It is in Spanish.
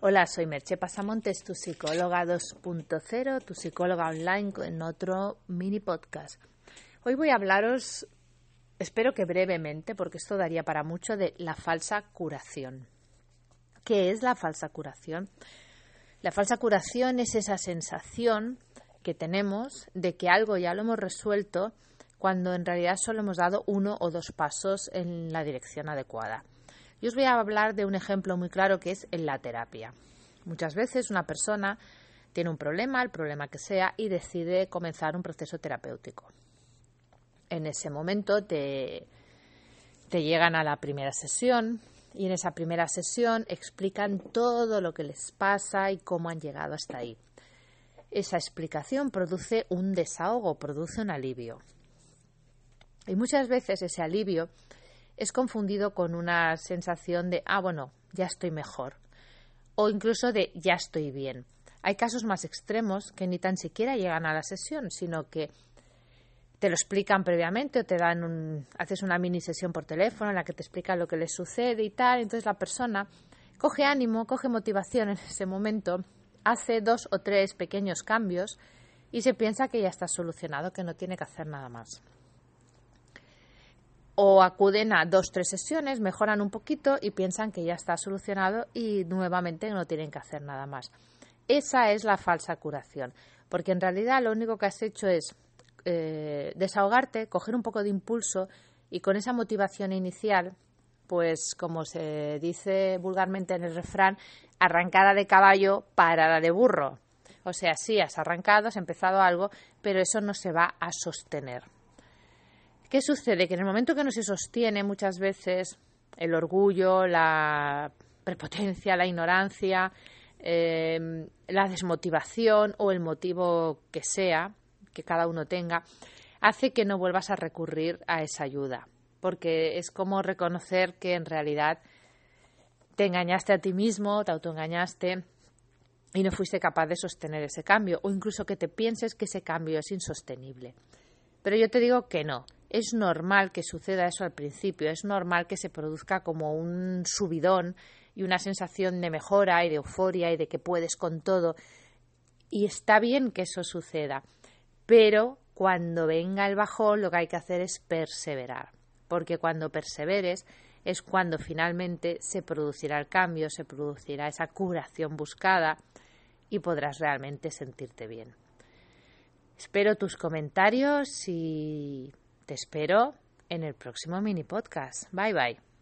Hola, soy Merche Pasamontes, tu psicóloga 2.0, tu psicóloga online en otro mini podcast. Hoy voy a hablaros, espero que brevemente, porque esto daría para mucho, de la falsa curación. ¿Qué es la falsa curación? La falsa curación es esa sensación que tenemos de que algo ya lo hemos resuelto cuando en realidad solo hemos dado uno o dos pasos en la dirección adecuada. Yo os voy a hablar de un ejemplo muy claro que es en la terapia. Muchas veces una persona tiene un problema, el problema que sea, y decide comenzar un proceso terapéutico. En ese momento te, te llegan a la primera sesión y en esa primera sesión explican todo lo que les pasa y cómo han llegado hasta ahí. Esa explicación produce un desahogo, produce un alivio. Y muchas veces ese alivio es confundido con una sensación de, ah, bueno, ya estoy mejor, o incluso de, ya estoy bien. Hay casos más extremos que ni tan siquiera llegan a la sesión, sino que te lo explican previamente o te dan un, haces una mini sesión por teléfono en la que te explican lo que les sucede y tal. Entonces la persona coge ánimo, coge motivación en ese momento, hace dos o tres pequeños cambios y se piensa que ya está solucionado, que no tiene que hacer nada más o acuden a dos, tres sesiones, mejoran un poquito y piensan que ya está solucionado y nuevamente no tienen que hacer nada más. Esa es la falsa curación, porque en realidad lo único que has hecho es eh, desahogarte, coger un poco de impulso y con esa motivación inicial, pues como se dice vulgarmente en el refrán, arrancada de caballo, parada de burro. O sea, sí, has arrancado, has empezado algo, pero eso no se va a sostener. ¿Qué sucede? Que en el momento que no se sostiene muchas veces el orgullo, la prepotencia, la ignorancia, eh, la desmotivación o el motivo que sea, que cada uno tenga, hace que no vuelvas a recurrir a esa ayuda. Porque es como reconocer que en realidad te engañaste a ti mismo, te autoengañaste y no fuiste capaz de sostener ese cambio, o incluso que te pienses que ese cambio es insostenible. Pero yo te digo que no, es normal que suceda eso al principio, es normal que se produzca como un subidón y una sensación de mejora y de euforia y de que puedes con todo. Y está bien que eso suceda, pero cuando venga el bajón lo que hay que hacer es perseverar, porque cuando perseveres es cuando finalmente se producirá el cambio, se producirá esa curación buscada y podrás realmente sentirte bien. Espero tus comentarios y te espero en el próximo mini podcast. Bye bye.